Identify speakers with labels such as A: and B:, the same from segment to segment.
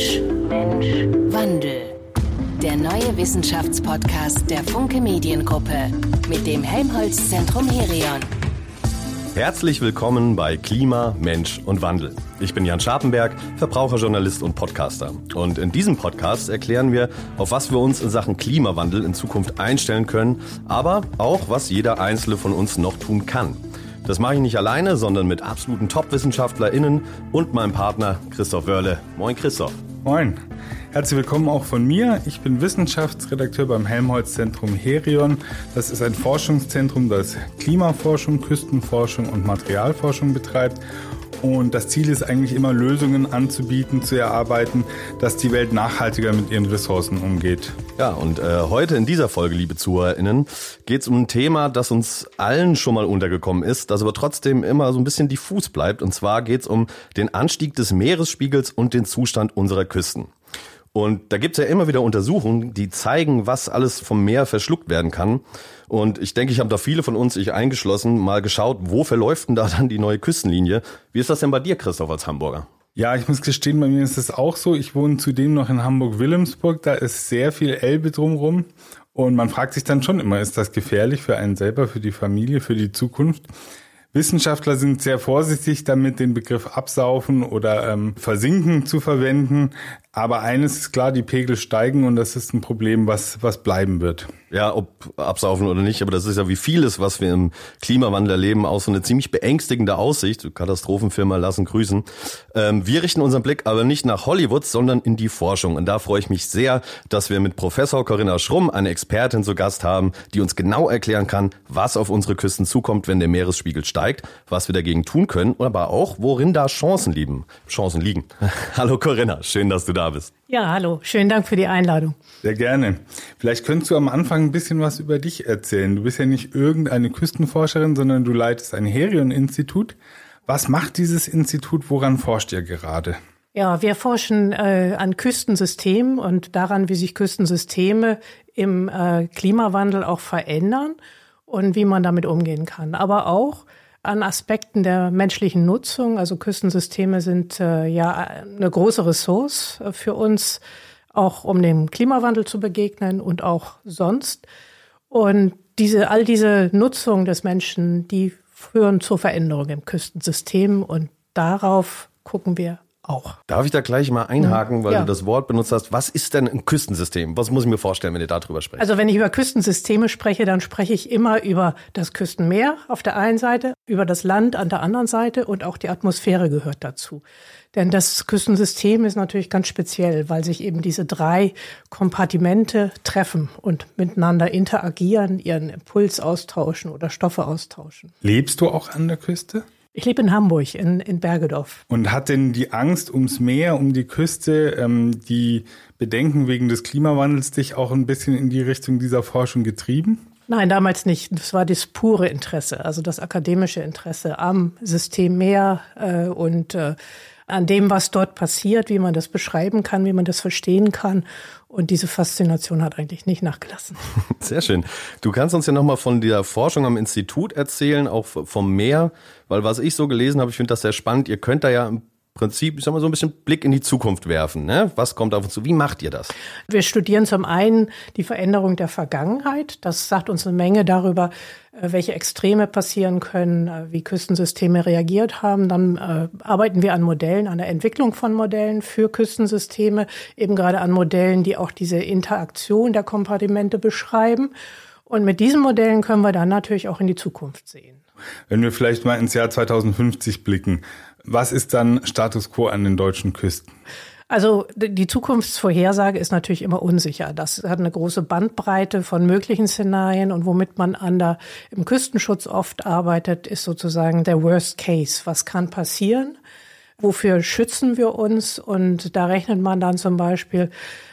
A: Mensch, Mensch, Wandel. Der neue Wissenschaftspodcast der Funke Mediengruppe mit dem Helmholtz Zentrum Herion.
B: Herzlich willkommen bei Klima, Mensch und Wandel. Ich bin Jan Scharpenberg, Verbraucherjournalist und Podcaster. Und in diesem Podcast erklären wir, auf was wir uns in Sachen Klimawandel in Zukunft einstellen können, aber auch, was jeder Einzelne von uns noch tun kann. Das mache ich nicht alleine, sondern mit absoluten Top-WissenschaftlerInnen und meinem Partner Christoph Wörle. Moin Christoph.
C: Moin. Herzlich willkommen auch von mir. Ich bin Wissenschaftsredakteur beim Helmholtz-Zentrum Herion. Das ist ein Forschungszentrum, das Klimaforschung, Küstenforschung und Materialforschung betreibt. Und das Ziel ist eigentlich immer, Lösungen anzubieten, zu erarbeiten, dass die Welt nachhaltiger mit ihren Ressourcen umgeht.
B: Ja, und äh, heute in dieser Folge, liebe ZuhörerInnen, geht es um ein Thema, das uns allen schon mal untergekommen ist, das aber trotzdem immer so ein bisschen diffus bleibt. Und zwar geht es um den Anstieg des Meeresspiegels und den Zustand unserer Küsten. Und da gibt's ja immer wieder Untersuchungen, die zeigen, was alles vom Meer verschluckt werden kann. Und ich denke, ich habe da viele von uns, ich eingeschlossen, mal geschaut, wo verläuft denn da dann die neue Küstenlinie? Wie ist das denn bei dir, Christoph, als Hamburger?
C: Ja, ich muss gestehen, bei mir ist es auch so. Ich wohne zudem noch in Hamburg-Wilhelmsburg. Da ist sehr viel Elbe drumrum. Und man fragt sich dann schon immer, ist das gefährlich für einen selber, für die Familie, für die Zukunft? Wissenschaftler sind sehr vorsichtig damit, den Begriff absaufen oder ähm, versinken zu verwenden. Aber eines ist klar, die Pegel steigen und das ist ein Problem, was, was bleiben wird.
B: Ja, ob absaufen oder nicht, aber das ist ja wie vieles, was wir im Klimawandel erleben, auch so eine ziemlich beängstigende Aussicht. Katastrophenfirma lassen grüßen. Ähm, wir richten unseren Blick aber nicht nach Hollywood, sondern in die Forschung. Und da freue ich mich sehr, dass wir mit Professor Corinna Schrumm eine Expertin zu Gast haben, die uns genau erklären kann, was auf unsere Küsten zukommt, wenn der Meeresspiegel steigt, was wir dagegen tun können, aber auch, worin da Chancen liegen. Chancen liegen. Hallo Corinna, schön, dass du da da bist.
D: Ja, hallo. Schönen Dank für die Einladung.
C: Sehr gerne. Vielleicht könntest du am Anfang ein bisschen was über dich erzählen. Du bist ja nicht irgendeine Küstenforscherin, sondern du leitest ein Herion-Institut. Was macht dieses Institut? Woran forscht ihr gerade?
D: Ja, wir forschen äh, an Küstensystemen und daran, wie sich Küstensysteme im äh, Klimawandel auch verändern und wie man damit umgehen kann. Aber auch, an Aspekten der menschlichen Nutzung. Also Küstensysteme sind äh, ja eine große Ressource äh, für uns, auch um dem Klimawandel zu begegnen und auch sonst. Und diese, all diese Nutzung des Menschen, die führen zur Veränderung im Küstensystem und darauf gucken wir auch.
B: Darf ich da gleich mal einhaken, weil ja. du das Wort benutzt hast? Was ist denn ein Küstensystem? Was muss ich mir vorstellen, wenn ihr darüber sprecht?
D: Also wenn ich über Küstensysteme spreche, dann spreche ich immer über das Küstenmeer auf der einen Seite, über das Land an der anderen Seite und auch die Atmosphäre gehört dazu. Denn das Küstensystem ist natürlich ganz speziell, weil sich eben diese drei Kompartimente treffen und miteinander interagieren, ihren Impuls austauschen oder Stoffe austauschen.
C: Lebst du auch an der Küste?
D: Ich lebe in Hamburg, in, in Bergedorf.
C: Und hat denn die Angst ums Meer, um die Küste, ähm, die Bedenken wegen des Klimawandels dich auch ein bisschen in die Richtung dieser Forschung getrieben?
D: Nein, damals nicht. Das war das pure Interesse, also das akademische Interesse am System Meer äh, und äh, an dem, was dort passiert, wie man das beschreiben kann, wie man das verstehen kann. Und diese Faszination hat eigentlich nicht nachgelassen.
B: Sehr schön. Du kannst uns ja nochmal von der Forschung am Institut erzählen, auch vom Meer, weil was ich so gelesen habe, ich finde das sehr spannend. Ihr könnt da ja Prinzip, ich sag mal, so ein bisschen Blick in die Zukunft werfen. Ne? Was kommt auf uns zu? Wie macht ihr das?
D: Wir studieren zum einen die Veränderung der Vergangenheit. Das sagt uns eine Menge darüber, äh, welche Extreme passieren können, äh, wie Küstensysteme reagiert haben. Dann äh, arbeiten wir an Modellen, an der Entwicklung von Modellen für Küstensysteme, eben gerade an Modellen, die auch diese Interaktion der Kompartimente beschreiben. Und mit diesen Modellen können wir dann natürlich auch in die Zukunft sehen.
C: Wenn wir vielleicht mal ins Jahr 2050 blicken, was ist dann Status quo an den deutschen Küsten?
D: Also die Zukunftsvorhersage ist natürlich immer unsicher. Das hat eine große Bandbreite von möglichen Szenarien und womit man an der, im Küstenschutz oft arbeitet, ist sozusagen der Worst Case. Was kann passieren? Wofür schützen wir uns? Und da rechnet man dann zum Beispiel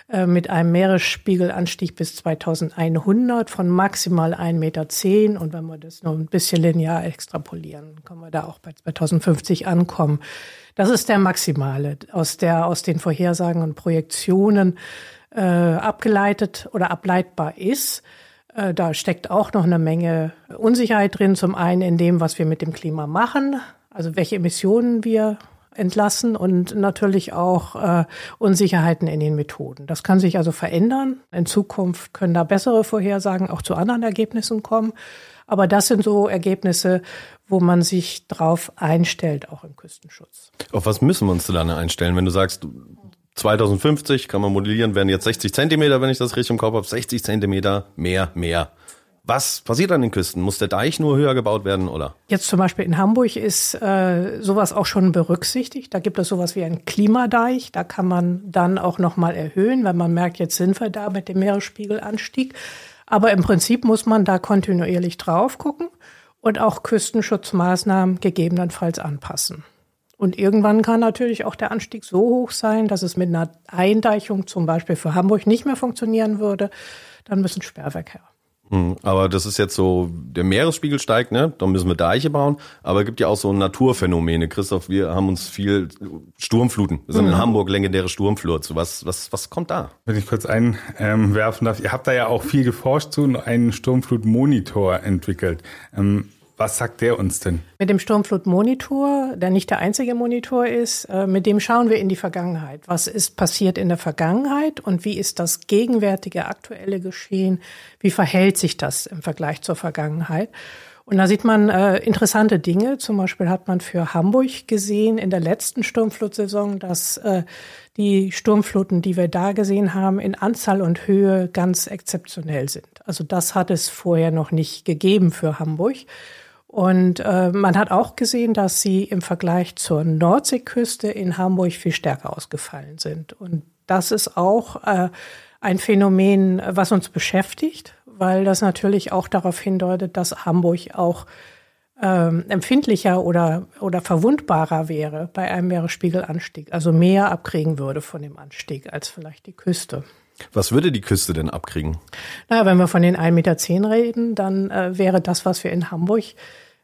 D: äh, mit einem Meeresspiegelanstieg bis 2100 von maximal 1,10 Meter. Und wenn wir das nur ein bisschen linear extrapolieren, können wir da auch bei 2050 ankommen. Das ist der maximale, aus, der, aus den Vorhersagen und Projektionen äh, abgeleitet oder ableitbar ist. Äh, da steckt auch noch eine Menge Unsicherheit drin. Zum einen in dem, was wir mit dem Klima machen, also welche Emissionen wir entlassen und natürlich auch äh, Unsicherheiten in den Methoden. Das kann sich also verändern. In Zukunft können da bessere Vorhersagen auch zu anderen Ergebnissen kommen. Aber das sind so Ergebnisse, wo man sich drauf einstellt, auch im Küstenschutz.
B: Auf was müssen wir uns dann einstellen, wenn du sagst, 2050 kann man modellieren, werden jetzt 60 Zentimeter, wenn ich das richtig im Kopf habe, 60 Zentimeter mehr, mehr. Was passiert an den Küsten? Muss der Deich nur höher gebaut werden oder?
D: Jetzt zum Beispiel in Hamburg ist äh, sowas auch schon berücksichtigt. Da gibt es sowas wie einen Klimadeich. Da kann man dann auch noch mal erhöhen, wenn man merkt, jetzt sind wir da mit dem Meeresspiegelanstieg. Aber im Prinzip muss man da kontinuierlich drauf gucken und auch Küstenschutzmaßnahmen gegebenenfalls anpassen. Und irgendwann kann natürlich auch der Anstieg so hoch sein, dass es mit einer Eindeichung zum Beispiel für Hamburg nicht mehr funktionieren würde. Dann müssen Sperrwerk her.
B: Hm, aber das ist jetzt so, der Meeresspiegel steigt, ne? Da müssen wir Deiche bauen. Aber es gibt ja auch so Naturphänomene. Christoph, wir haben uns viel Sturmfluten. Wir sind mhm. in Hamburg legendäre Sturmflut. Was, was, was kommt da?
C: Wenn ich kurz einwerfen darf, ihr habt da ja auch viel geforscht zu und einen Sturmflutmonitor entwickelt. Ähm, was sagt der uns denn?
D: Mit dem Sturmflutmonitor, der nicht der einzige Monitor ist, äh, mit dem schauen wir in die Vergangenheit. Was ist passiert in der Vergangenheit und wie ist das gegenwärtige, aktuelle Geschehen? Wie verhält sich das im Vergleich zur Vergangenheit? Und da sieht man äh, interessante Dinge. Zum Beispiel hat man für Hamburg gesehen in der letzten Sturmflutsaison, dass äh, die Sturmfluten, die wir da gesehen haben, in Anzahl und Höhe ganz exzeptionell sind. Also das hat es vorher noch nicht gegeben für Hamburg. Und äh, man hat auch gesehen, dass sie im Vergleich zur Nordseeküste in Hamburg viel stärker ausgefallen sind. Und das ist auch äh, ein Phänomen, was uns beschäftigt, weil das natürlich auch darauf hindeutet, dass Hamburg auch ähm, empfindlicher oder, oder verwundbarer wäre bei einem Meeresspiegelanstieg, also mehr abkriegen würde von dem Anstieg als vielleicht die Küste.
B: Was würde die Küste denn abkriegen?
D: Naja, wenn wir von den 1,10 Meter reden, dann äh, wäre das, was wir in Hamburg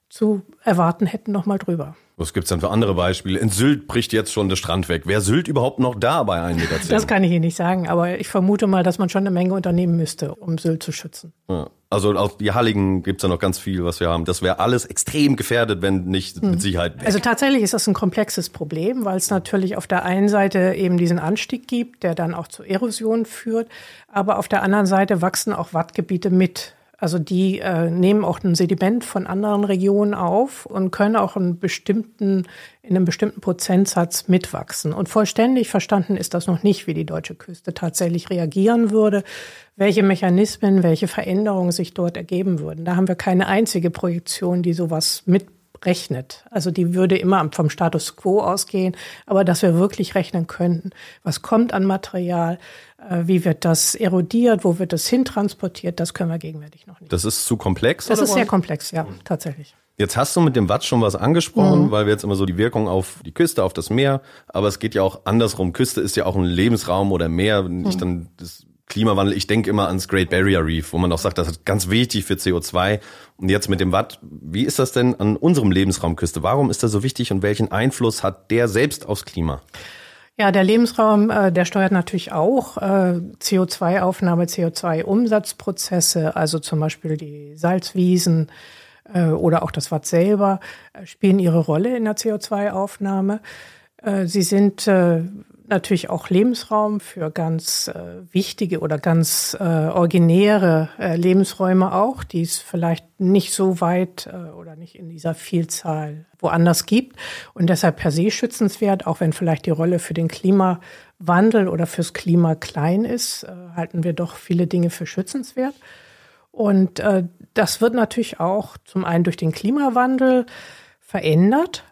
D: zu erwarten hätten, nochmal drüber.
B: Was gibt's dann für andere Beispiele? In Sylt bricht jetzt schon der Strand weg. Wäre Sylt überhaupt noch da bei 1,10 Meter?
D: Das kann ich Ihnen nicht sagen, aber ich vermute mal, dass man schon eine Menge unternehmen müsste, um Sylt zu schützen.
B: Ja. Also auch die Halligen gibt's ja noch ganz viel, was wir haben. Das wäre alles extrem gefährdet, wenn nicht hm. mit Sicherheit weg.
D: Also tatsächlich ist das ein komplexes Problem, weil es natürlich auf der einen Seite eben diesen Anstieg gibt, der dann auch zur Erosion führt, aber auf der anderen Seite wachsen auch Wattgebiete mit. Also die äh, nehmen auch ein Sediment von anderen Regionen auf und können auch einen bestimmten, in einem bestimmten Prozentsatz mitwachsen. Und vollständig verstanden ist das noch nicht, wie die deutsche Küste tatsächlich reagieren würde, welche Mechanismen, welche Veränderungen sich dort ergeben würden. Da haben wir keine einzige Projektion, die sowas mit rechnet. Also die würde immer vom Status quo ausgehen, aber dass wir wirklich rechnen könnten, was kommt an Material, äh, wie wird das erodiert, wo wird das hintransportiert, das können wir gegenwärtig noch nicht.
B: Das ist zu komplex?
D: Das ist sehr komplex, ja, tatsächlich.
B: Jetzt hast du mit dem Watt schon was angesprochen, mhm. weil wir jetzt immer so die Wirkung auf die Küste, auf das Meer, aber es geht ja auch andersrum. Küste ist ja auch ein Lebensraum oder Meer. Wenn ich mhm. dann das Klimawandel, ich denke immer ans Great Barrier Reef, wo man auch sagt, das ist ganz wichtig für CO2. Und jetzt mit dem Watt, wie ist das denn an unserem Lebensraumküste? Warum ist das so wichtig und welchen Einfluss hat der selbst aufs Klima?
D: Ja, der Lebensraum, äh, der steuert natürlich auch äh, CO2-Aufnahme, CO2-Umsatzprozesse, also zum Beispiel die Salzwiesen äh, oder auch das Watt selber, äh, spielen ihre Rolle in der CO2-Aufnahme. Äh, sie sind äh, natürlich auch Lebensraum für ganz äh, wichtige oder ganz äh, originäre äh, Lebensräume auch, die es vielleicht nicht so weit äh, oder nicht in dieser Vielzahl woanders gibt und deshalb per se schützenswert, auch wenn vielleicht die Rolle für den Klimawandel oder fürs Klima klein ist, äh, halten wir doch viele Dinge für schützenswert. Und äh, das wird natürlich auch zum einen durch den Klimawandel verändert,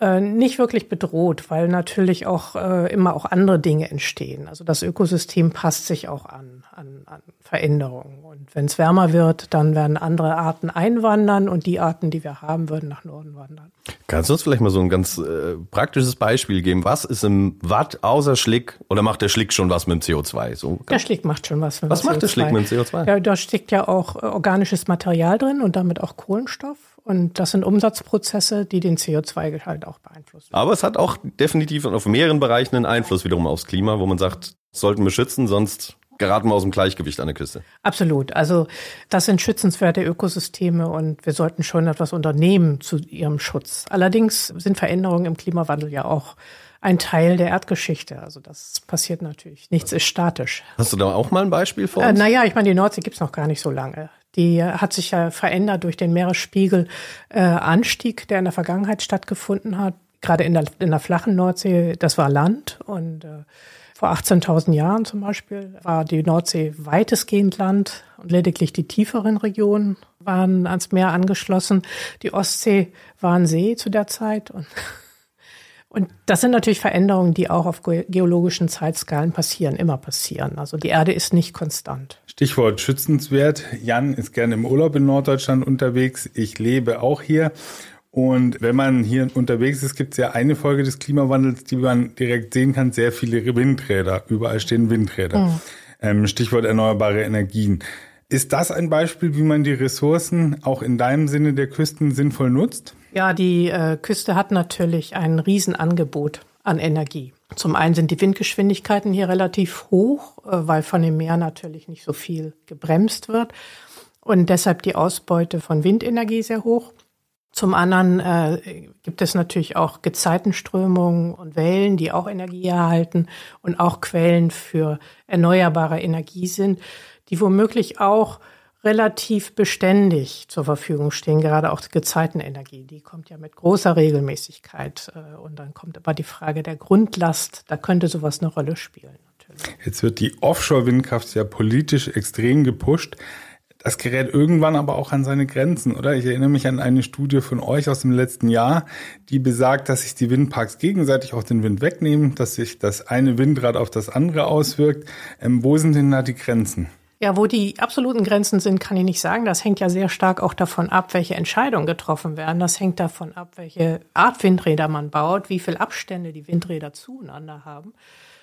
D: äh, nicht wirklich bedroht, weil natürlich auch äh, immer auch andere Dinge entstehen. Also das Ökosystem passt sich auch an, an, an Veränderungen. Und wenn es wärmer wird, dann werden andere Arten einwandern und die Arten, die wir haben, würden nach Norden wandern.
B: Kannst du uns vielleicht mal so ein ganz äh, praktisches Beispiel geben? Was ist im Watt außer Schlick oder macht der Schlick schon was mit dem CO2? So,
D: der Schlick macht schon was
B: mit dem was CO2. Was macht der Schlick mit dem CO2?
D: Ja, da steckt ja auch äh, organisches Material drin und damit auch Kohlenstoff. Und das sind Umsatzprozesse, die den CO2-Gehalt auch beeinflussen.
B: Aber es hat auch definitiv auf mehreren Bereichen einen Einfluss wiederum aufs Klima, wo man sagt, sollten wir schützen, sonst geraten wir aus dem Gleichgewicht an der Küste.
D: Absolut. Also das sind schützenswerte Ökosysteme und wir sollten schon etwas unternehmen zu ihrem Schutz. Allerdings sind Veränderungen im Klimawandel ja auch ein Teil der Erdgeschichte. Also das passiert natürlich. Nichts ist statisch.
B: Hast du da auch mal ein Beispiel vor
D: Äh,
B: uns?
D: naja, ich meine, die Nordsee gibt's noch gar nicht so lange. Die hat sich ja verändert durch den Meeresspiegelanstieg, äh, der in der Vergangenheit stattgefunden hat. Gerade in der, in der flachen Nordsee, das war Land. Und äh, vor 18.000 Jahren zum Beispiel war die Nordsee weitestgehend Land und lediglich die tieferen Regionen waren ans Meer angeschlossen. Die Ostsee war ein See zu der Zeit und und das sind natürlich Veränderungen, die auch auf ge- geologischen Zeitskalen passieren, immer passieren. Also die Erde ist nicht konstant.
C: Stichwort schützenswert. Jan ist gerne im Urlaub in Norddeutschland unterwegs. Ich lebe auch hier. Und wenn man hier unterwegs ist, gibt es ja eine Folge des Klimawandels, die man direkt sehen kann, sehr viele Windräder. Überall stehen Windräder. Ähm, Stichwort erneuerbare Energien. Ist das ein Beispiel, wie man die Ressourcen auch in deinem Sinne der Küsten sinnvoll nutzt?
D: Ja, die äh, Küste hat natürlich ein Riesenangebot an Energie. Zum einen sind die Windgeschwindigkeiten hier relativ hoch, äh, weil von dem Meer natürlich nicht so viel gebremst wird und deshalb die Ausbeute von Windenergie sehr hoch. Zum anderen äh, gibt es natürlich auch Gezeitenströmungen und Wellen, die auch Energie erhalten und auch Quellen für erneuerbare Energie sind, die womöglich auch relativ beständig zur Verfügung stehen, gerade auch die Gezeitenenergie. Die kommt ja mit großer Regelmäßigkeit. äh, Und dann kommt aber die Frage der Grundlast. Da könnte sowas eine Rolle spielen, natürlich.
C: Jetzt wird die Offshore-Windkraft ja politisch extrem gepusht. Das gerät irgendwann aber auch an seine Grenzen, oder? Ich erinnere mich an eine Studie von euch aus dem letzten Jahr, die besagt, dass sich die Windparks gegenseitig auch den Wind wegnehmen, dass sich das eine Windrad auf das andere auswirkt. Ähm, wo sind denn da die Grenzen?
D: Ja, wo die absoluten Grenzen sind, kann ich nicht sagen. Das hängt ja sehr stark auch davon ab, welche Entscheidungen getroffen werden. Das hängt davon ab, welche Art Windräder man baut, wie viel Abstände die Windräder zueinander haben.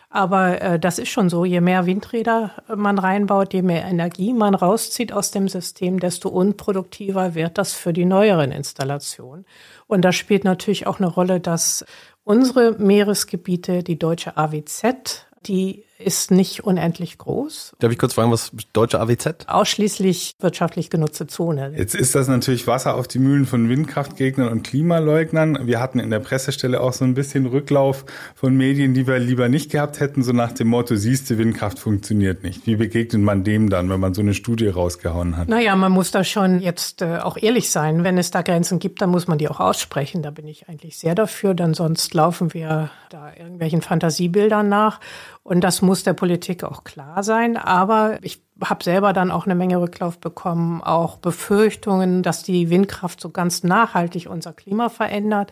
D: Aber äh, das ist schon so, je mehr Windräder man reinbaut, je mehr Energie man rauszieht aus dem System, desto unproduktiver wird das für die neueren Installationen. Und da spielt natürlich auch eine Rolle, dass unsere Meeresgebiete, die deutsche AWZ, die ist nicht unendlich groß.
B: Darf ich kurz fragen, was deutsche AWZ?
D: Ausschließlich wirtschaftlich genutzte Zone.
C: Jetzt ist das natürlich Wasser auf die Mühlen von Windkraftgegnern und Klimaleugnern. Wir hatten in der Pressestelle auch so ein bisschen Rücklauf von Medien, die wir lieber nicht gehabt hätten, so nach dem Motto, siehste, Windkraft funktioniert nicht. Wie begegnet man dem dann, wenn man so eine Studie rausgehauen hat?
D: Naja, man muss da schon jetzt äh, auch ehrlich sein. Wenn es da Grenzen gibt, dann muss man die auch aussprechen. Da bin ich eigentlich sehr dafür, denn sonst laufen wir da irgendwelchen Fantasiebildern nach. Und das muss der Politik auch klar sein. Aber ich habe selber dann auch eine Menge Rücklauf bekommen, auch Befürchtungen, dass die Windkraft so ganz nachhaltig unser Klima verändert.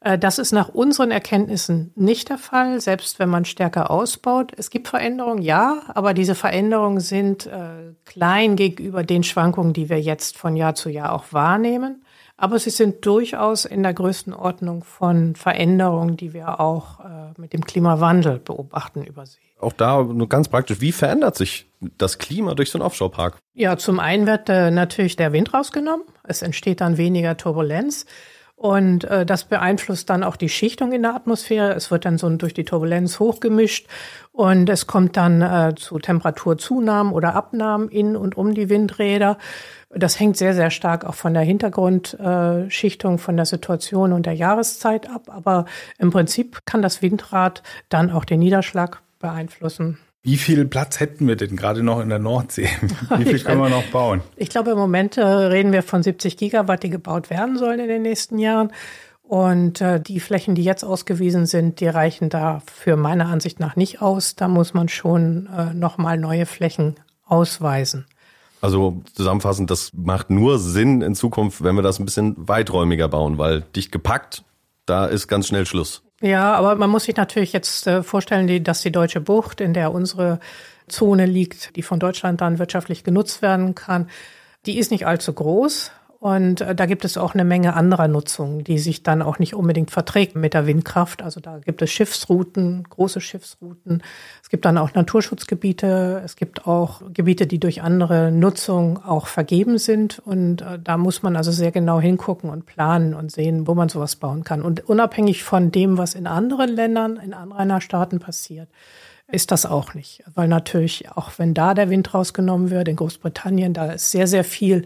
D: Äh, Das ist nach unseren Erkenntnissen nicht der Fall, selbst wenn man stärker ausbaut. Es gibt Veränderungen, ja, aber diese Veränderungen sind äh, klein gegenüber den Schwankungen, die wir jetzt von Jahr zu Jahr auch wahrnehmen. Aber sie sind durchaus in der Größenordnung von Veränderungen, die wir auch äh, mit dem Klimawandel beobachten über See.
B: Auch da nur ganz praktisch. Wie verändert sich das Klima durch so einen Offshore-Park?
D: Ja, zum einen wird äh, natürlich der Wind rausgenommen. Es entsteht dann weniger Turbulenz. Und äh, das beeinflusst dann auch die Schichtung in der Atmosphäre. Es wird dann so durch die Turbulenz hochgemischt und es kommt dann äh, zu Temperaturzunahmen oder Abnahmen in und um die Windräder. Das hängt sehr, sehr stark auch von der Hintergrundschichtung, von der Situation und der Jahreszeit ab. Aber im Prinzip kann das Windrad dann auch den Niederschlag beeinflussen.
C: Wie viel Platz hätten wir denn gerade noch in der Nordsee? Wie viel können wir noch bauen?
D: Ich glaube, im Moment äh, reden wir von 70 Gigawatt, die gebaut werden sollen in den nächsten Jahren. Und äh, die Flächen, die jetzt ausgewiesen sind, die reichen da für meiner Ansicht nach nicht aus. Da muss man schon äh, nochmal neue Flächen ausweisen.
B: Also zusammenfassend, das macht nur Sinn in Zukunft, wenn wir das ein bisschen weiträumiger bauen, weil dicht gepackt, da ist ganz schnell Schluss.
D: Ja, aber man muss sich natürlich jetzt äh, vorstellen, dass die Deutsche Bucht, in der unsere Zone liegt, die von Deutschland dann wirtschaftlich genutzt werden kann, die ist nicht allzu groß. Und äh, da gibt es auch eine Menge anderer Nutzungen, die sich dann auch nicht unbedingt verträgt mit der Windkraft. Also da gibt es Schiffsrouten, große Schiffsrouten. Es gibt dann auch Naturschutzgebiete. Es gibt auch Gebiete, die durch andere Nutzung auch vergeben sind. Und äh, da muss man also sehr genau hingucken und planen und sehen, wo man sowas bauen kann. Und unabhängig von dem, was in anderen Ländern, in Anrainerstaaten passiert, ist das auch nicht. Weil natürlich, auch wenn da der Wind rausgenommen wird, in Großbritannien, da ist sehr, sehr viel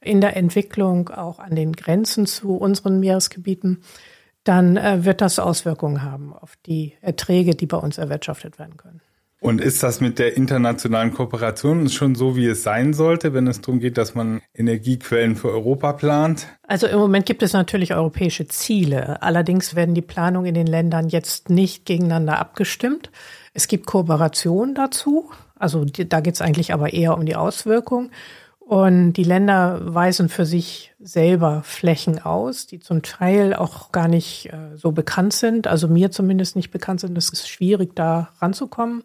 D: in der Entwicklung, auch an den Grenzen zu unseren Meeresgebieten, dann äh, wird das Auswirkungen haben auf die Erträge, die bei uns erwirtschaftet werden können.
C: Und ist das mit der internationalen Kooperation schon so, wie es sein sollte, wenn es darum geht, dass man Energiequellen für Europa plant?
D: Also im Moment gibt es natürlich europäische Ziele. Allerdings werden die Planungen in den Ländern jetzt nicht gegeneinander abgestimmt. Es gibt Kooperation dazu. Also da geht es eigentlich aber eher um die Auswirkung. Und die Länder weisen für sich selber Flächen aus, die zum Teil auch gar nicht äh, so bekannt sind, also mir zumindest nicht bekannt sind. Es ist schwierig, da ranzukommen.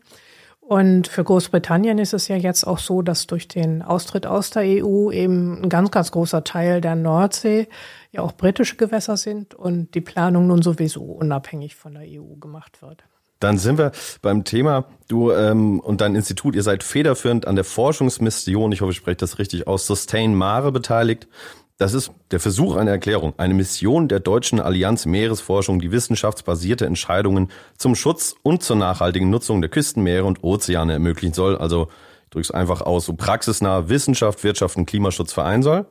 D: Und für Großbritannien ist es ja jetzt auch so, dass durch den Austritt aus der EU eben ein ganz, ganz großer Teil der Nordsee ja auch britische Gewässer sind und die Planung nun sowieso unabhängig von der EU gemacht wird.
B: Dann sind wir beim Thema, du ähm, und dein Institut, ihr seid federführend an der Forschungsmission, ich hoffe, ich spreche das richtig aus, Sustain Mare beteiligt. Das ist der Versuch einer Erklärung, eine Mission der Deutschen Allianz Meeresforschung, die wissenschaftsbasierte Entscheidungen zum Schutz und zur nachhaltigen Nutzung der Küstenmeere und Ozeane ermöglichen soll. Also es einfach aus, so praxisnah Wissenschaft, Wirtschaft und Klimaschutz vereinen soll.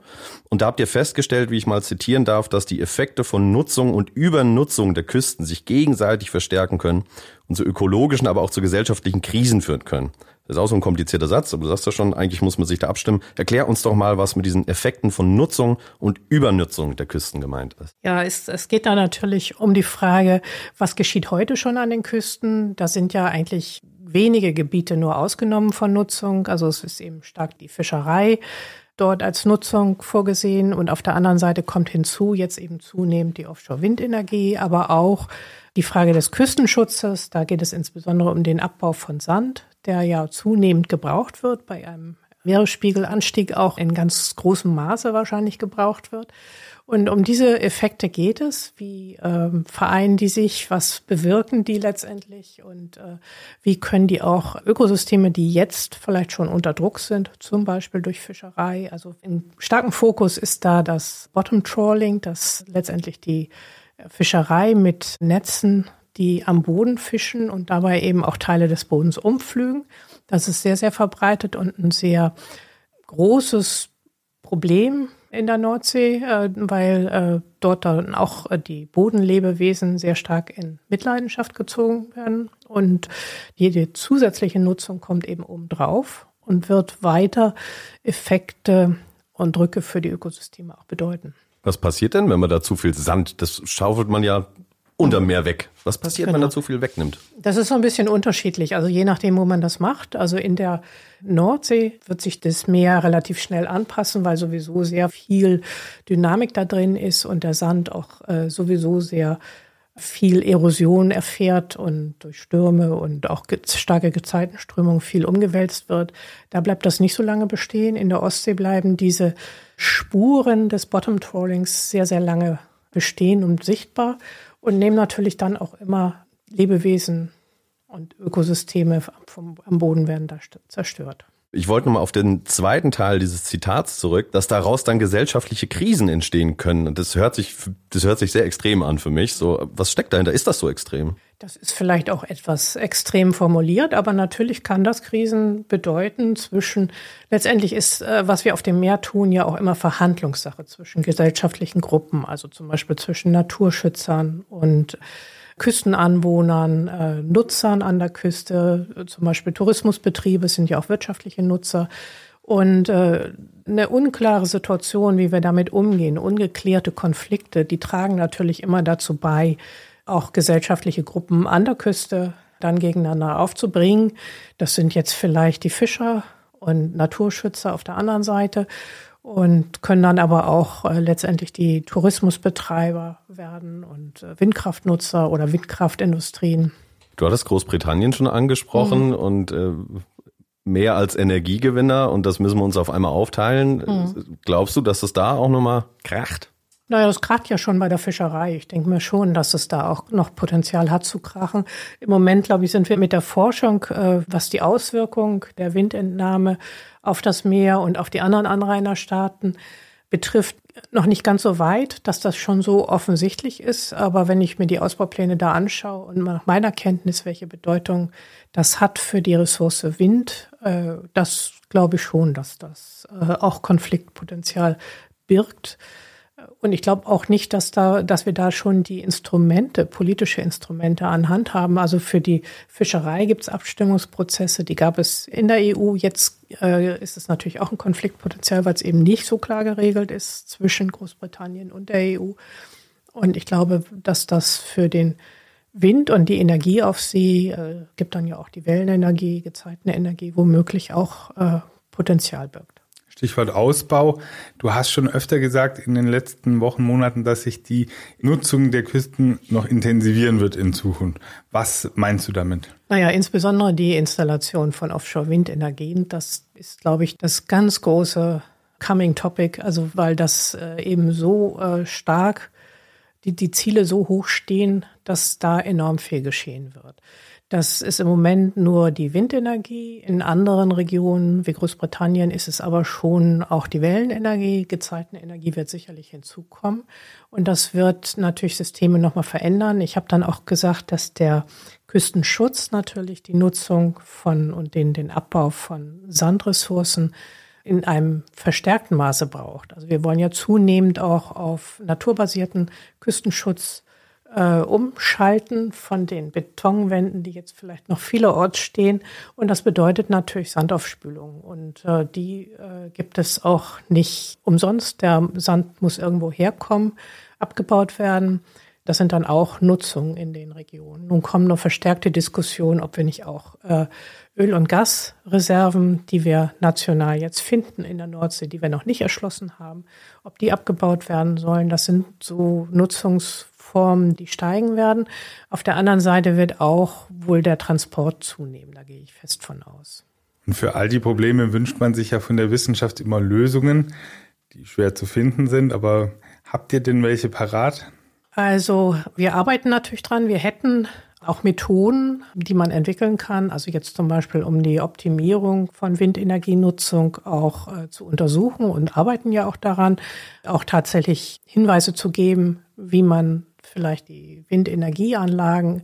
B: Und da habt ihr festgestellt, wie ich mal zitieren darf, dass die Effekte von Nutzung und Übernutzung der Küsten sich gegenseitig verstärken können und zu ökologischen, aber auch zu gesellschaftlichen Krisen führen können. Das ist auch so ein komplizierter Satz, aber du sagst ja schon, eigentlich muss man sich da abstimmen. Erklär uns doch mal, was mit diesen Effekten von Nutzung und Übernutzung der Küsten gemeint ist.
D: Ja, es, es geht da natürlich um die Frage, was geschieht heute schon an den Küsten? Da sind ja eigentlich wenige Gebiete nur ausgenommen von Nutzung. Also es ist eben stark die Fischerei dort als Nutzung vorgesehen. Und auf der anderen Seite kommt hinzu jetzt eben zunehmend die Offshore-Windenergie, aber auch die Frage des Küstenschutzes. Da geht es insbesondere um den Abbau von Sand der ja zunehmend gebraucht wird, bei einem Meeresspiegelanstieg auch in ganz großem Maße wahrscheinlich gebraucht wird. Und um diese Effekte geht es. Wie ähm, vereinen die sich? Was bewirken die letztendlich? Und äh, wie können die auch Ökosysteme, die jetzt vielleicht schon unter Druck sind, zum Beispiel durch Fischerei, also im starken Fokus ist da das Bottom Trawling, das letztendlich die Fischerei mit Netzen die am Boden fischen und dabei eben auch Teile des Bodens umflügen. Das ist sehr, sehr verbreitet und ein sehr großes Problem in der Nordsee, äh, weil äh, dort dann auch äh, die Bodenlebewesen sehr stark in Mitleidenschaft gezogen werden. Und jede zusätzliche Nutzung kommt eben obendrauf und wird weiter Effekte und Drücke für die Ökosysteme auch bedeuten.
B: Was passiert denn, wenn man da zu viel Sand, das schaufelt man ja unterm Meer weg. Was passiert, genau. wenn er zu viel wegnimmt?
D: Das ist so ein bisschen unterschiedlich, also je nachdem, wo man das macht. Also in der Nordsee wird sich das Meer relativ schnell anpassen, weil sowieso sehr viel Dynamik da drin ist und der Sand auch äh, sowieso sehr viel Erosion erfährt und durch Stürme und auch starke Gezeitenströmung viel umgewälzt wird. Da bleibt das nicht so lange bestehen. In der Ostsee bleiben diese Spuren des Bottom Trawlings sehr, sehr lange bestehen und sichtbar und nehmen natürlich dann auch immer Lebewesen und Ökosysteme vom, am Boden werden da zerstört.
B: Ich wollte nochmal auf den zweiten Teil dieses Zitats zurück, dass daraus dann gesellschaftliche Krisen entstehen können. Und das hört sich, das hört sich sehr extrem an für mich. So, was steckt dahinter? Ist das so extrem?
D: Das ist vielleicht auch etwas extrem formuliert, aber natürlich kann das Krisen bedeuten zwischen, letztendlich ist, äh, was wir auf dem Meer tun, ja auch immer Verhandlungssache zwischen gesellschaftlichen Gruppen, also zum Beispiel zwischen Naturschützern und Küstenanwohnern, äh, Nutzern an der Küste, zum Beispiel Tourismusbetriebe sind ja auch wirtschaftliche Nutzer. Und äh, eine unklare Situation, wie wir damit umgehen, ungeklärte Konflikte, die tragen natürlich immer dazu bei, auch gesellschaftliche Gruppen an der Küste dann gegeneinander aufzubringen. Das sind jetzt vielleicht die Fischer und Naturschützer auf der anderen Seite und können dann aber auch äh, letztendlich die Tourismusbetreiber werden und äh, Windkraftnutzer oder Windkraftindustrien.
B: Du hattest Großbritannien schon angesprochen mhm. und äh, mehr als Energiegewinner und das müssen wir uns auf einmal aufteilen. Mhm. Glaubst du, dass es da auch nochmal kracht?
D: Naja, das kracht ja schon bei der Fischerei. Ich denke mir schon, dass es da auch noch Potenzial hat zu krachen. Im Moment, glaube ich, sind wir mit der Forschung, äh, was die Auswirkung der Windentnahme auf das Meer und auf die anderen Anrainerstaaten betrifft, noch nicht ganz so weit, dass das schon so offensichtlich ist. Aber wenn ich mir die Ausbaupläne da anschaue und nach meiner Kenntnis, welche Bedeutung das hat für die Ressource Wind, äh, das glaube ich schon, dass das äh, auch Konfliktpotenzial birgt. Und ich glaube auch nicht, dass da, dass wir da schon die Instrumente, politische Instrumente an Hand haben. Also für die Fischerei gibt es Abstimmungsprozesse, die gab es in der EU. Jetzt äh, ist es natürlich auch ein Konfliktpotenzial, weil es eben nicht so klar geregelt ist zwischen Großbritannien und der EU. Und ich glaube, dass das für den Wind und die Energie auf See, äh, gibt dann ja auch die Wellenenergie, Gezeitenenergie, womöglich auch äh, Potenzial birgt.
C: Stichwort Ausbau. Du hast schon öfter gesagt in den letzten Wochen, Monaten, dass sich die Nutzung der Küsten noch intensivieren wird in Zukunft. Was meinst du damit?
D: Naja, insbesondere die Installation von Offshore-Windenergien. Das ist, glaube ich, das ganz große Coming Topic. Also, weil das äh, eben so äh, stark, die, die Ziele so hoch stehen, dass da enorm viel geschehen wird. Das ist im Moment nur die Windenergie. In anderen Regionen wie Großbritannien ist es aber schon auch die Wellenenergie. Gezeitenenergie wird sicherlich hinzukommen. Und das wird natürlich Systeme nochmal verändern. Ich habe dann auch gesagt, dass der Küstenschutz natürlich die Nutzung von und den, den Abbau von Sandressourcen in einem verstärkten Maße braucht. Also wir wollen ja zunehmend auch auf naturbasierten Küstenschutz äh, umschalten von den Betonwänden, die jetzt vielleicht noch vielerorts stehen. Und das bedeutet natürlich Sandaufspülung. Und äh, die äh, gibt es auch nicht umsonst. Der Sand muss irgendwo herkommen, abgebaut werden. Das sind dann auch Nutzungen in den Regionen. Nun kommen noch verstärkte Diskussionen, ob wir nicht auch äh, Öl- und Gasreserven, die wir national jetzt finden in der Nordsee, die wir noch nicht erschlossen haben, ob die abgebaut werden sollen. Das sind so Nutzungs Formen, die steigen werden. Auf der anderen Seite wird auch wohl der Transport zunehmen. Da gehe ich fest von aus.
C: Und für all die Probleme wünscht man sich ja von der Wissenschaft immer Lösungen, die schwer zu finden sind. Aber habt ihr denn welche parat?
D: Also wir arbeiten natürlich dran. Wir hätten auch Methoden, die man entwickeln kann. Also jetzt zum Beispiel, um die Optimierung von Windenergienutzung auch äh, zu untersuchen und arbeiten ja auch daran, auch tatsächlich Hinweise zu geben, wie man vielleicht die Windenergieanlagen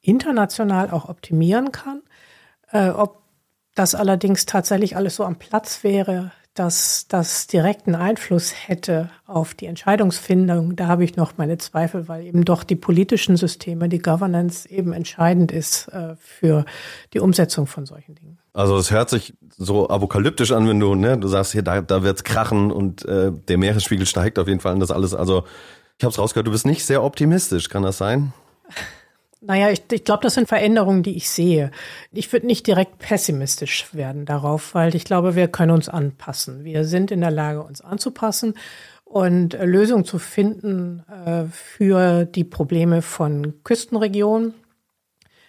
D: international auch optimieren kann. Äh, ob das allerdings tatsächlich alles so am Platz wäre, dass das direkten Einfluss hätte auf die Entscheidungsfindung, da habe ich noch meine Zweifel, weil eben doch die politischen Systeme, die Governance eben entscheidend ist äh, für die Umsetzung von solchen Dingen.
B: Also es hört sich so apokalyptisch an, wenn du, ne, du sagst hier, da, da wird's krachen und äh, der Meeresspiegel steigt auf jeden Fall an das alles. Also ich habe es rausgehört, du bist nicht sehr optimistisch, kann das sein?
D: Naja, ich, ich glaube, das sind Veränderungen, die ich sehe. Ich würde nicht direkt pessimistisch werden darauf, weil ich glaube, wir können uns anpassen. Wir sind in der Lage, uns anzupassen und äh, Lösungen zu finden äh, für die Probleme von Küstenregionen.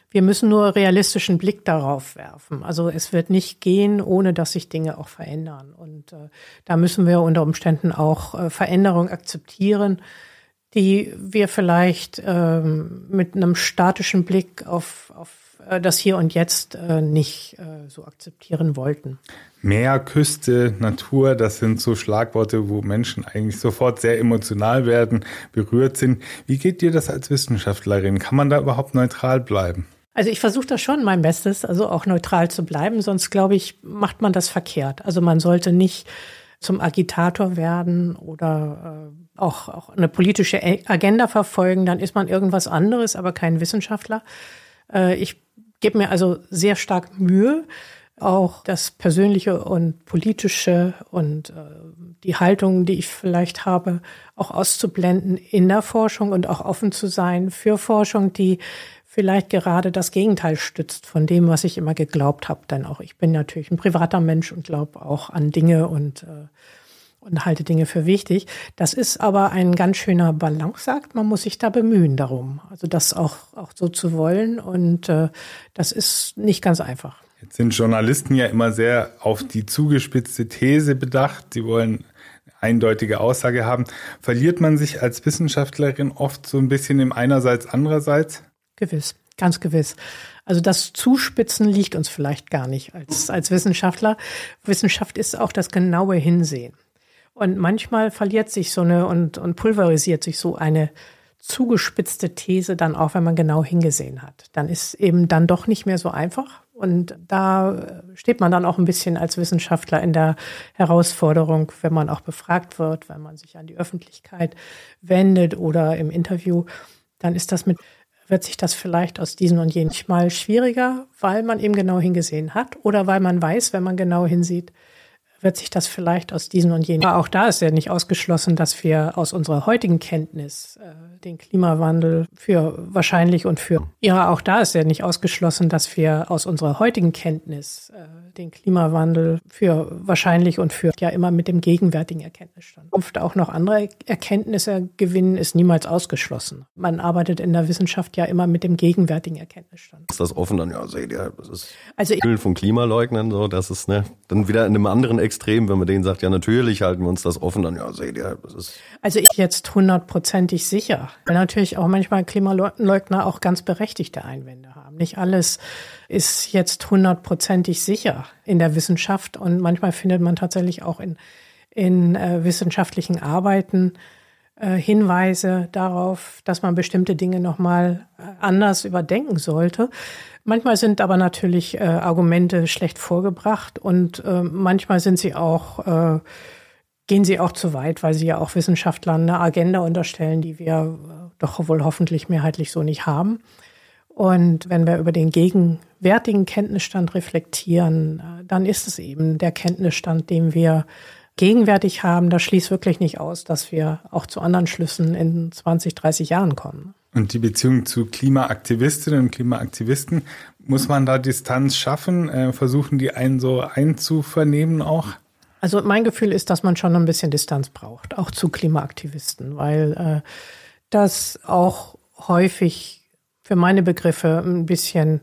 D: Wir müssen nur realistischen Blick darauf werfen. Also es wird nicht gehen, ohne dass sich Dinge auch verändern. Und äh, da müssen wir unter Umständen auch äh, Veränderungen akzeptieren die wir vielleicht ähm, mit einem statischen Blick auf, auf äh, das Hier und Jetzt äh, nicht äh, so akzeptieren wollten.
C: Meer, Küste, Natur, das sind so Schlagworte, wo Menschen eigentlich sofort sehr emotional werden, berührt sind. Wie geht dir das als Wissenschaftlerin? Kann man da überhaupt neutral bleiben?
D: Also ich versuche das schon mein Bestes, also auch neutral zu bleiben, sonst glaube ich, macht man das verkehrt. Also man sollte nicht zum Agitator werden oder äh, auch, auch eine politische Agenda verfolgen, dann ist man irgendwas anderes, aber kein Wissenschaftler. Äh, ich gebe mir also sehr stark Mühe, auch das Persönliche und Politische und äh, die Haltung, die ich vielleicht habe, auch auszublenden in der Forschung und auch offen zu sein für Forschung, die vielleicht gerade das Gegenteil stützt von dem, was ich immer geglaubt habe. Denn auch ich bin natürlich ein privater Mensch und glaube auch an Dinge und, äh, und halte Dinge für wichtig. Das ist aber ein ganz schöner Balanceakt. Man muss sich da bemühen darum. Also das auch, auch so zu wollen. Und äh, das ist nicht ganz einfach.
C: Jetzt sind Journalisten ja immer sehr auf die zugespitzte These bedacht. Sie wollen eindeutige Aussage haben. Verliert man sich als Wissenschaftlerin oft so ein bisschen im einerseits andererseits?
D: Gewiss, ganz gewiss. Also das Zuspitzen liegt uns vielleicht gar nicht als, als Wissenschaftler. Wissenschaft ist auch das genaue Hinsehen. Und manchmal verliert sich so eine und, und pulverisiert sich so eine zugespitzte These dann auch, wenn man genau hingesehen hat. Dann ist eben dann doch nicht mehr so einfach. Und da steht man dann auch ein bisschen als Wissenschaftler in der Herausforderung, wenn man auch befragt wird, wenn man sich an die Öffentlichkeit wendet oder im Interview, dann ist das mit, wird sich das vielleicht aus diesen und jenen mal schwieriger, weil man eben genau hingesehen hat oder weil man weiß, wenn man genau hinsieht, wird sich das vielleicht aus diesen und jenen. Aber auch da ist ja nicht ausgeschlossen, dass wir aus unserer heutigen Kenntnis äh, den Klimawandel für wahrscheinlich und für ja auch da ist ja nicht ausgeschlossen, dass wir aus unserer heutigen Kenntnis äh, den Klimawandel für wahrscheinlich und für ja immer mit dem gegenwärtigen Erkenntnisstand. Oft auch noch andere Erkenntnisse gewinnen ist niemals ausgeschlossen. Man arbeitet in der Wissenschaft ja immer mit dem gegenwärtigen Erkenntnisstand.
B: Ist das offen dann ja seht ihr, das ist also von Klimaleugnern so, das ist ne dann wieder in einem anderen extrem, wenn man denen sagt, ja, natürlich halten wir uns das offen, dann ja, seht ihr, das ist.
D: Also ich jetzt hundertprozentig sicher. Weil natürlich auch manchmal Klimaleugner auch ganz berechtigte Einwände haben. Nicht alles ist jetzt hundertprozentig sicher in der Wissenschaft und manchmal findet man tatsächlich auch in, in äh, wissenschaftlichen Arbeiten äh, Hinweise darauf, dass man bestimmte Dinge nochmal äh, anders überdenken sollte. Manchmal sind aber natürlich äh, Argumente schlecht vorgebracht und äh, manchmal sind sie auch, äh, gehen sie auch zu weit, weil sie ja auch Wissenschaftlern eine Agenda unterstellen, die wir äh, doch wohl hoffentlich mehrheitlich so nicht haben. Und wenn wir über den gegenwärtigen Kenntnisstand reflektieren, äh, dann ist es eben der Kenntnisstand, den wir gegenwärtig haben. Das schließt wirklich nicht aus, dass wir auch zu anderen Schlüssen in 20, 30 Jahren kommen.
C: Und die Beziehung zu Klimaaktivistinnen und Klimaaktivisten, muss man da Distanz schaffen? Äh, versuchen die einen so einzuvernehmen auch?
D: Also mein Gefühl ist, dass man schon ein bisschen Distanz braucht, auch zu Klimaaktivisten, weil äh, das auch häufig für meine Begriffe ein bisschen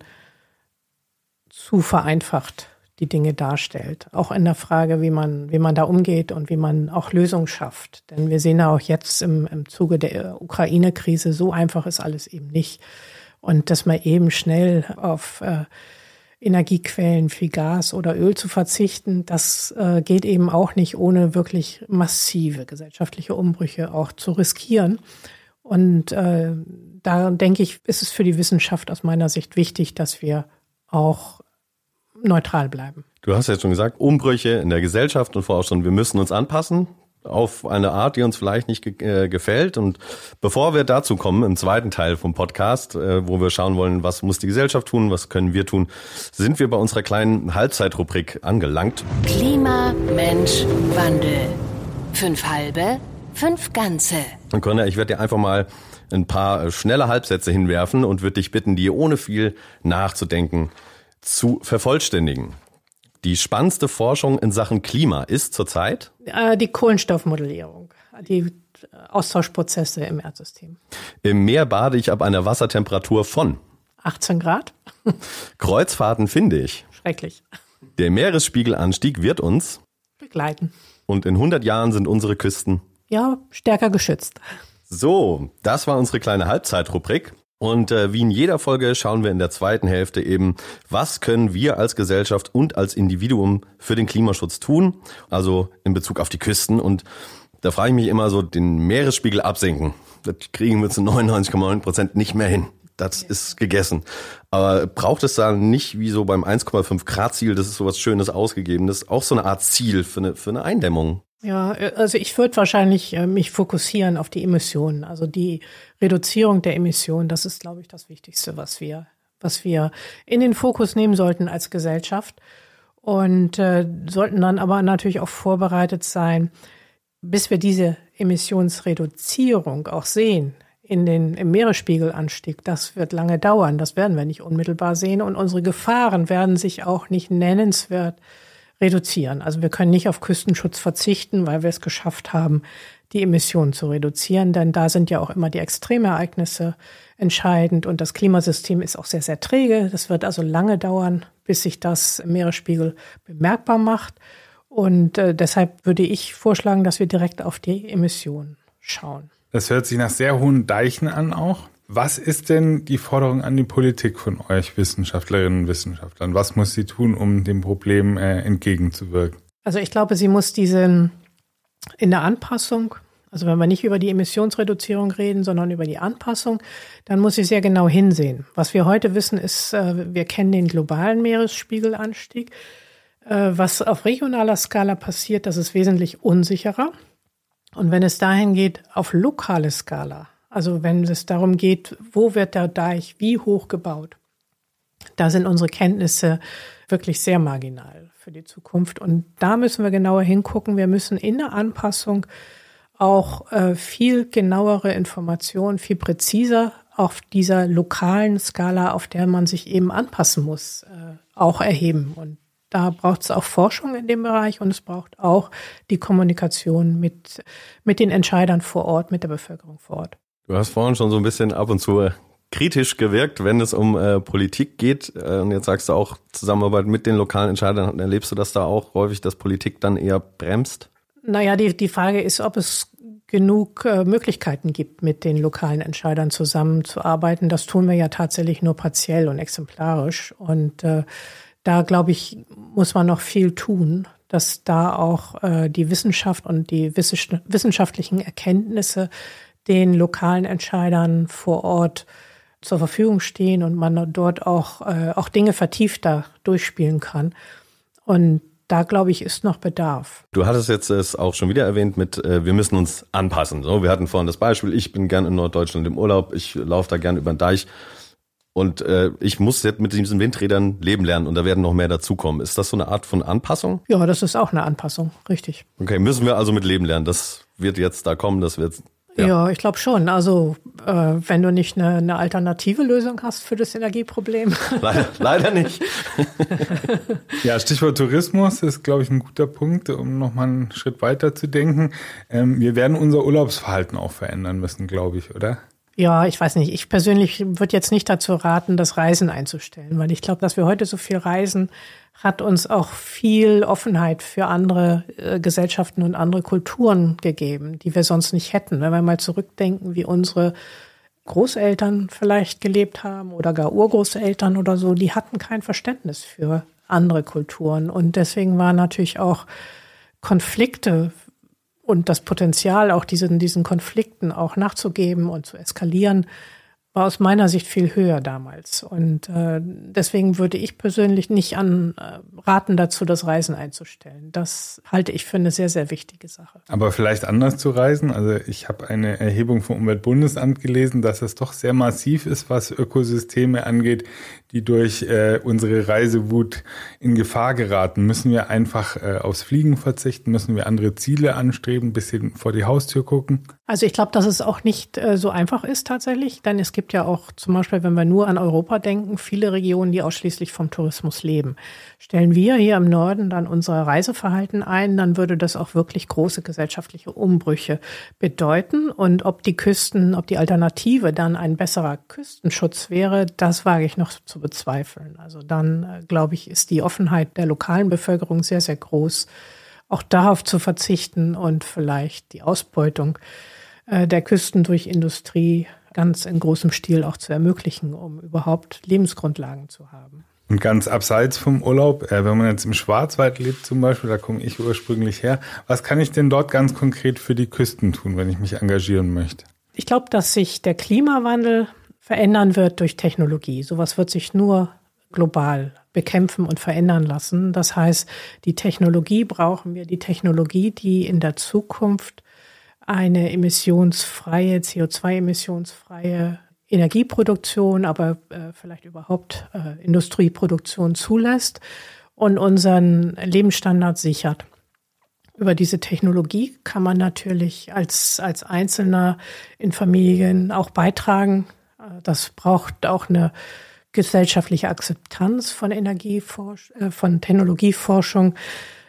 D: zu vereinfacht die Dinge darstellt. Auch in der Frage, wie man, wie man da umgeht und wie man auch Lösungen schafft. Denn wir sehen ja auch jetzt im, im Zuge der Ukraine-Krise, so einfach ist alles eben nicht. Und dass man eben schnell auf äh, Energiequellen wie Gas oder Öl zu verzichten, das äh, geht eben auch nicht, ohne wirklich massive gesellschaftliche Umbrüche auch zu riskieren. Und äh, da denke ich, ist es für die Wissenschaft aus meiner Sicht wichtig, dass wir auch neutral bleiben.
B: Du hast ja schon gesagt, Umbrüche in der Gesellschaft und vorher schon, wir müssen uns anpassen auf eine Art, die uns vielleicht nicht ge äh, gefällt. Und bevor wir dazu kommen, im zweiten Teil vom Podcast, äh, wo wir schauen wollen, was muss die Gesellschaft tun, was können wir tun, sind wir bei unserer kleinen Halbzeitrubrik angelangt.
A: Klima, Mensch, Wandel. Fünf halbe, fünf ganze.
B: Und Conny, ich werde dir einfach mal ein paar schnelle Halbsätze hinwerfen und würde dich bitten, die ohne viel nachzudenken zu vervollständigen. Die spannendste Forschung in Sachen Klima ist zurzeit?
D: Äh, die Kohlenstoffmodellierung, die Austauschprozesse im Erdsystem.
B: Im Meer bade ich ab einer Wassertemperatur von
D: 18 Grad.
B: Kreuzfahrten finde ich.
D: Schrecklich.
B: Der Meeresspiegelanstieg wird uns
D: begleiten.
B: Und in 100 Jahren sind unsere Küsten
D: ja stärker geschützt.
B: So, das war unsere kleine Halbzeitrubrik. Und äh, wie in jeder Folge schauen wir in der zweiten Hälfte eben, was können wir als Gesellschaft und als Individuum für den Klimaschutz tun, also in Bezug auf die Küsten. Und da frage ich mich immer so, den Meeresspiegel absenken, das kriegen wir zu 99,9 Prozent nicht mehr hin. Das ist gegessen. Aber braucht es da nicht wie so beim 1,5 Grad Ziel, das ist sowas Schönes ausgegebenes, auch so eine Art Ziel für eine, für eine Eindämmung?
D: Ja, also ich würde wahrscheinlich äh, mich fokussieren auf die Emissionen. Also die Reduzierung der Emissionen, das ist, glaube ich, das Wichtigste, was wir, was wir in den Fokus nehmen sollten als Gesellschaft. Und äh, sollten dann aber natürlich auch vorbereitet sein, bis wir diese Emissionsreduzierung auch sehen in den, im Meeresspiegelanstieg. Das wird lange dauern. Das werden wir nicht unmittelbar sehen. Und unsere Gefahren werden sich auch nicht nennenswert reduzieren. Also wir können nicht auf Küstenschutz verzichten, weil wir es geschafft haben, die Emissionen zu reduzieren, denn da sind ja auch immer die Extremereignisse entscheidend und das Klimasystem ist auch sehr, sehr träge. Das wird also lange dauern, bis sich das im Meeresspiegel bemerkbar macht. Und äh, deshalb würde ich vorschlagen, dass wir direkt auf die Emissionen schauen.
C: Das hört sich nach sehr hohen Deichen an auch. Was ist denn die Forderung an die Politik von euch Wissenschaftlerinnen und Wissenschaftlern? Was muss sie tun, um dem Problem äh, entgegenzuwirken?
D: Also ich glaube, sie muss diesen in der Anpassung, also wenn wir nicht über die Emissionsreduzierung reden, sondern über die Anpassung, dann muss ich sehr genau hinsehen. Was wir heute wissen, ist, äh, wir kennen den globalen Meeresspiegelanstieg. Äh, was auf regionaler Skala passiert, das ist wesentlich unsicherer. Und wenn es dahin geht, auf lokale Skala, also wenn es darum geht, wo wird der Deich wie hoch gebaut, da sind unsere Kenntnisse wirklich sehr marginal für die Zukunft. Und da müssen wir genauer hingucken. Wir müssen in der Anpassung auch äh, viel genauere Informationen, viel präziser auf dieser lokalen Skala, auf der man sich eben anpassen muss, äh, auch erheben. Und da braucht es auch Forschung in dem Bereich und es braucht auch die Kommunikation mit, mit den Entscheidern vor Ort, mit der Bevölkerung vor Ort.
B: Du hast vorhin schon so ein bisschen ab und zu kritisch gewirkt, wenn es um äh, Politik geht. Äh, und jetzt sagst du auch Zusammenarbeit mit den lokalen Entscheidern. Erlebst du das da auch häufig, dass Politik dann eher bremst?
D: Naja, die, die Frage ist, ob es genug äh, Möglichkeiten gibt, mit den lokalen Entscheidern zusammenzuarbeiten. Das tun wir ja tatsächlich nur partiell und exemplarisch. Und äh, da, glaube ich, muss man noch viel tun, dass da auch äh, die Wissenschaft und die wissenschaftlichen Erkenntnisse den lokalen Entscheidern vor Ort zur Verfügung stehen und man dort auch, äh, auch Dinge vertiefter durchspielen kann. Und da glaube ich, ist noch Bedarf.
B: Du hattest jetzt es auch schon wieder erwähnt mit, äh, wir müssen uns anpassen. So, wir hatten vorhin das Beispiel, ich bin gern in Norddeutschland im Urlaub, ich laufe da gern über den Deich und äh, ich muss jetzt mit diesen Windrädern leben lernen und da werden noch mehr dazukommen. Ist das so eine Art von Anpassung?
D: Ja, das ist auch eine Anpassung, richtig.
B: Okay, müssen wir also mit leben lernen. Das wird jetzt da kommen, das wird
D: ja, ja ich glaube schon. Also äh, wenn du nicht eine, eine alternative Lösung hast für das Energieproblem.
B: Leider, leider nicht.
C: ja, Stichwort Tourismus ist, glaube ich, ein guter Punkt, um nochmal einen Schritt weiter zu denken. Ähm, wir werden unser Urlaubsverhalten auch verändern müssen, glaube ich, oder?
D: Ja, ich weiß nicht. Ich persönlich würde jetzt nicht dazu raten, das Reisen einzustellen, weil ich glaube, dass wir heute so viel reisen, hat uns auch viel Offenheit für andere äh, Gesellschaften und andere Kulturen gegeben, die wir sonst nicht hätten. Wenn wir mal zurückdenken, wie unsere Großeltern vielleicht gelebt haben oder gar Urgroßeltern oder so, die hatten kein Verständnis für andere Kulturen. Und deswegen waren natürlich auch Konflikte und das Potenzial, auch diesen, diesen Konflikten auch nachzugeben und zu eskalieren, war aus meiner Sicht viel höher damals. Und äh, deswegen würde ich persönlich nicht an äh, raten dazu, das Reisen einzustellen. Das halte ich für eine sehr, sehr wichtige Sache.
C: Aber vielleicht anders zu reisen. Also ich habe eine Erhebung vom Umweltbundesamt gelesen, dass es doch sehr massiv ist, was Ökosysteme angeht, die durch äh, unsere Reisewut in Gefahr geraten. Müssen wir einfach äh, aufs Fliegen verzichten? Müssen wir andere Ziele anstreben, bisschen vor die Haustür gucken?
D: Also ich glaube, dass es auch nicht äh, so einfach ist tatsächlich, denn es gibt ja auch zum Beispiel, wenn wir nur an Europa denken, viele Regionen, die ausschließlich vom Tourismus leben. Stellen wir hier im Norden dann unser Reiseverhalten ein, dann würde das auch wirklich große gesellschaftliche Umbrüche bedeuten. Und ob die Küsten, ob die Alternative dann ein besserer Küstenschutz wäre, das wage ich noch zu bezweifeln. Also dann, äh, glaube ich, ist die Offenheit der lokalen Bevölkerung sehr, sehr groß, auch darauf zu verzichten und vielleicht die Ausbeutung äh, der Küsten durch Industrie ganz in großem Stil auch zu ermöglichen, um überhaupt Lebensgrundlagen zu haben.
C: Und ganz abseits vom Urlaub, äh, wenn man jetzt im Schwarzwald lebt zum Beispiel, da komme ich ursprünglich her, was kann ich denn dort ganz konkret für die Küsten tun, wenn ich mich engagieren möchte?
D: Ich glaube, dass sich der Klimawandel verändern wird durch Technologie. Sowas wird sich nur global bekämpfen und verändern lassen. Das heißt, die Technologie brauchen wir, die Technologie, die in der Zukunft eine emissionsfreie, CO2-emissionsfreie Energieproduktion, aber äh, vielleicht überhaupt äh, Industrieproduktion zulässt und unseren Lebensstandard sichert. Über diese Technologie kann man natürlich als, als Einzelner in Familien auch beitragen. Äh, das braucht auch eine gesellschaftliche Akzeptanz von Energieforsch äh, von Technologieforschung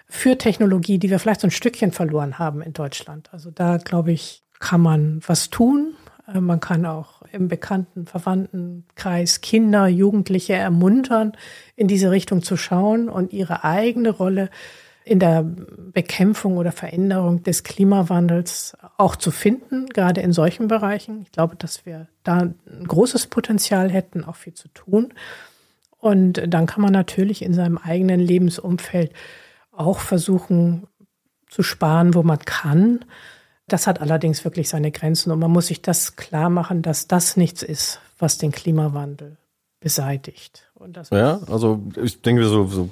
D: für Technologie, die wir vielleicht so ein Stückchen verloren haben in Deutschland. Also da, glaube ich, kann man was tun. Äh, man kann auch im bekannten Verwandtenkreis Kinder, Jugendliche ermuntern, in diese Richtung zu schauen und ihre eigene Rolle in der Bekämpfung oder Veränderung des Klimawandels auch zu finden, gerade in solchen Bereichen. Ich glaube, dass wir da ein großes Potenzial hätten, auch viel zu tun. Und dann kann man natürlich in seinem eigenen Lebensumfeld auch versuchen, zu sparen, wo man kann. Das hat allerdings wirklich seine Grenzen und man muss sich das klar machen, dass das nichts ist, was den Klimawandel beseitigt.
B: ja, also ich denke so, so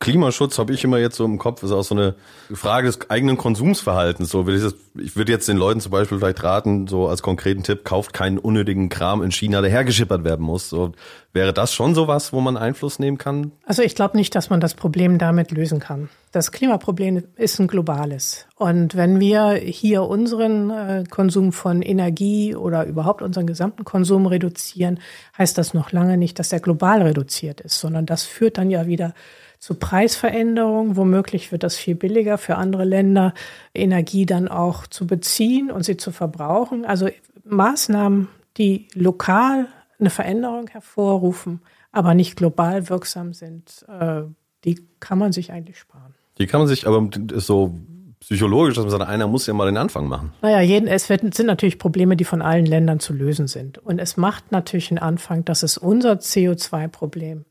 B: Klimaschutz habe ich immer jetzt so im Kopf, ist auch so eine Frage des eigenen Konsumsverhaltens. So, ich würde jetzt den Leuten zum Beispiel vielleicht raten, so als konkreten Tipp, kauft keinen unnötigen Kram in China, der hergeschippert werden muss. So, wäre das schon so was, wo man Einfluss nehmen kann?
D: Also ich glaube nicht, dass man das Problem damit lösen kann. Das Klimaproblem ist ein globales. Und wenn wir hier unseren äh, Konsum von Energie oder überhaupt unseren gesamten Konsum reduzieren, heißt das noch lange nicht, dass er global reduziert ist, sondern das führt dann ja wieder zu Preisveränderungen. Womöglich wird das viel billiger für andere Länder, Energie dann auch zu beziehen und sie zu verbrauchen. Also Maßnahmen, die lokal eine Veränderung hervorrufen, aber nicht global wirksam sind, äh, die kann man sich eigentlich sparen.
B: Die kann man sich, aber so psychologisch, dass man sagt, einer muss ja mal den Anfang machen.
D: Naja, jeden, es sind natürlich Probleme, die von allen Ländern zu lösen sind. Und es macht natürlich einen Anfang, dass es unser CO2-Problem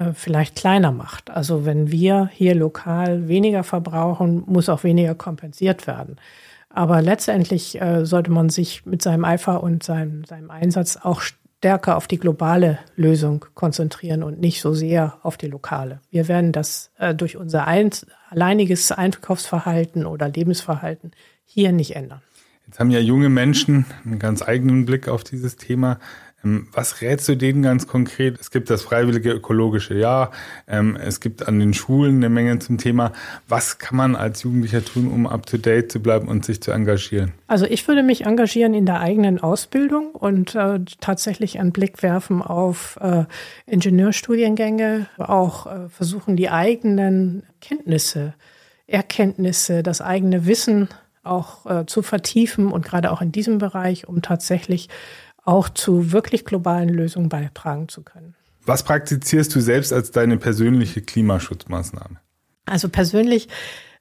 D: äh, vielleicht kleiner macht. Also wenn wir hier lokal weniger verbrauchen, muss auch weniger kompensiert werden. Aber letztendlich äh, sollte man sich mit seinem Eifer und seinem, seinem Einsatz auch stärker auf die globale Lösung konzentrieren und nicht so sehr auf die lokale. Wir werden das äh, durch unser ein, alleiniges Einkaufsverhalten oder Lebensverhalten hier nicht ändern.
C: Jetzt haben ja junge Menschen einen ganz eigenen Blick auf dieses Thema. Ähm, was rätst du denen ganz konkret? Es gibt das freiwillige ökologische Jahr. Ähm, es gibt an den Schulen eine Menge zum Thema. Was kann man als Jugendlicher tun, um up to date zu bleiben und sich zu engagieren?
D: Also ich würde mich engagieren in der eigenen Ausbildung und äh, tatsächlich einen Blick werfen auf äh, Ingenieurstudiengänge, auch äh, versuchen die eigenen Kenntnisse, Erkenntnisse, das eigene Wissen auch äh, zu vertiefen und gerade auch in diesem Bereich, um tatsächlich auch zu wirklich globalen Lösungen beitragen zu können.
C: Was praktizierst du selbst als deine persönliche Klimaschutzmaßnahme?
D: Also persönlich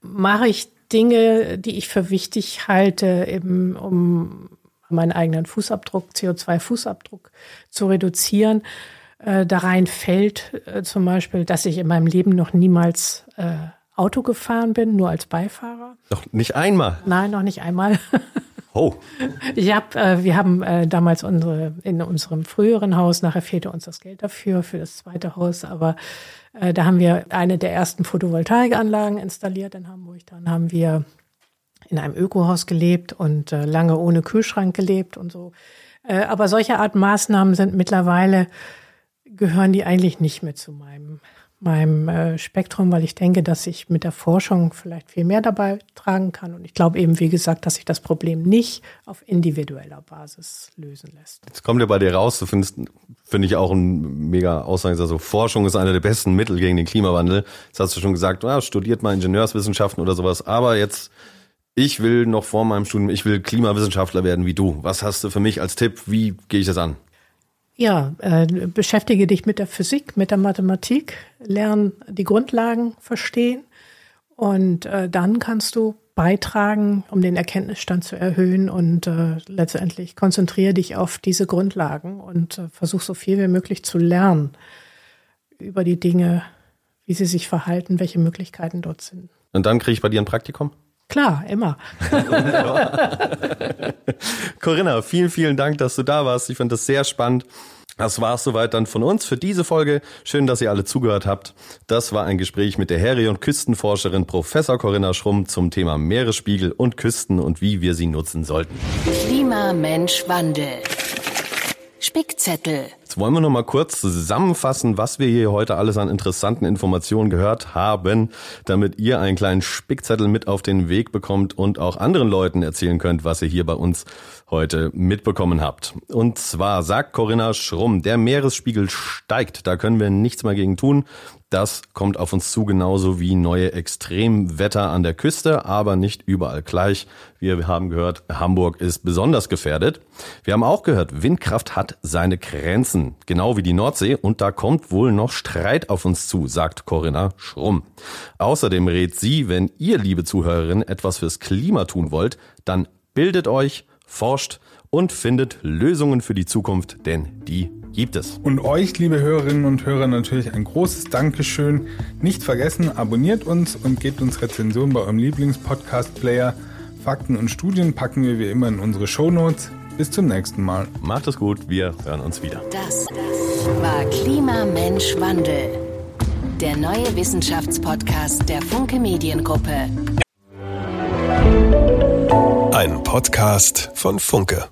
D: mache ich Dinge, die ich für wichtig halte, eben um meinen eigenen Fußabdruck, CO2-Fußabdruck zu reduzieren. Äh, da rein fällt äh, zum Beispiel, dass ich in meinem Leben noch niemals äh, Auto gefahren bin, nur als Beifahrer.
B: Doch nicht einmal?
D: Nein, noch nicht einmal.
B: Oh.
D: Ich hab, äh, wir haben äh, damals unsere in unserem früheren Haus, nachher fehlte uns das Geld dafür für das zweite Haus, aber äh, da haben wir eine der ersten Photovoltaikanlagen installiert in Hamburg. Dann haben wir in einem Ökohaus gelebt und äh, lange ohne Kühlschrank gelebt und so. Äh, aber solche Art Maßnahmen sind mittlerweile gehören die eigentlich nicht mehr zu meinem meinem äh, Spektrum, weil ich denke, dass ich mit der Forschung vielleicht viel mehr dabei tragen kann. Und ich glaube eben, wie gesagt, dass sich das Problem nicht auf individueller Basis lösen lässt.
B: Jetzt kommt ja bei dir raus, du findest, finde ich auch ein mega Aussage, also Forschung ist einer der besten Mittel gegen den Klimawandel. Jetzt hast du schon gesagt, ah, studiert mal Ingenieurswissenschaften oder sowas, aber jetzt ich will noch vor meinem Studium, ich will Klimawissenschaftler werden wie du. Was hast du für mich als Tipp? Wie gehe ich das an?
D: Ja, äh, beschäftige dich mit der Physik, mit der Mathematik, lern die Grundlagen verstehen und äh, dann kannst du beitragen, um den Erkenntnisstand zu erhöhen und äh, letztendlich konzentriere dich auf diese Grundlagen und äh, versuch so viel wie möglich zu lernen über die Dinge, wie sie sich verhalten, welche Möglichkeiten dort sind.
B: Und dann kriege ich bei dir ein Praktikum?
D: Klar, immer.
B: Corinna, vielen, vielen Dank, dass du da warst. Ich fand das sehr spannend. Das war es soweit dann von uns für diese Folge. Schön, dass ihr alle zugehört habt. Das war ein Gespräch mit der Harry- und Küstenforscherin Professor Corinna Schrumm zum Thema Meeresspiegel und Küsten und wie wir sie nutzen sollten.
A: Klima, Mensch, Wandel. Spickzettel.
B: Jetzt wollen wir noch mal kurz zusammenfassen, was wir hier heute alles an interessanten Informationen gehört haben, damit ihr einen kleinen Spickzettel mit auf den Weg bekommt und auch anderen Leuten erzählen könnt, was ihr hier bei uns heute mitbekommen habt. Und zwar sagt Corinna Schrumm, der Meeresspiegel steigt, da können wir nichts mehr gegen tun. Das kommt auf uns zu, genauso wie neue Extremwetter an der Küste, aber nicht überall gleich. Wir haben gehört, Hamburg ist besonders gefährdet. Wir haben auch gehört, Windkraft hat seine Grenzen, genau wie die Nordsee, und da kommt wohl noch Streit auf uns zu, sagt Corinna Schrumm. Außerdem rät sie, wenn ihr, liebe Zuhörerinnen, etwas fürs Klima tun wollt, dann bildet euch, forscht und findet Lösungen für die Zukunft, denn die gibt es.
C: Und euch, liebe Hörerinnen und Hörer, natürlich ein großes Dankeschön. Nicht vergessen, abonniert uns und gebt uns Rezensionen bei eurem Lieblingspodcast-Player. Fakten und Studien packen wir wie immer in unsere Shownotes. Bis zum nächsten Mal.
B: Macht es gut, wir hören uns wieder.
A: Das war Klima, Mensch, Wandel. Der neue Wissenschaftspodcast der Funke Mediengruppe.
E: Ein Podcast von Funke.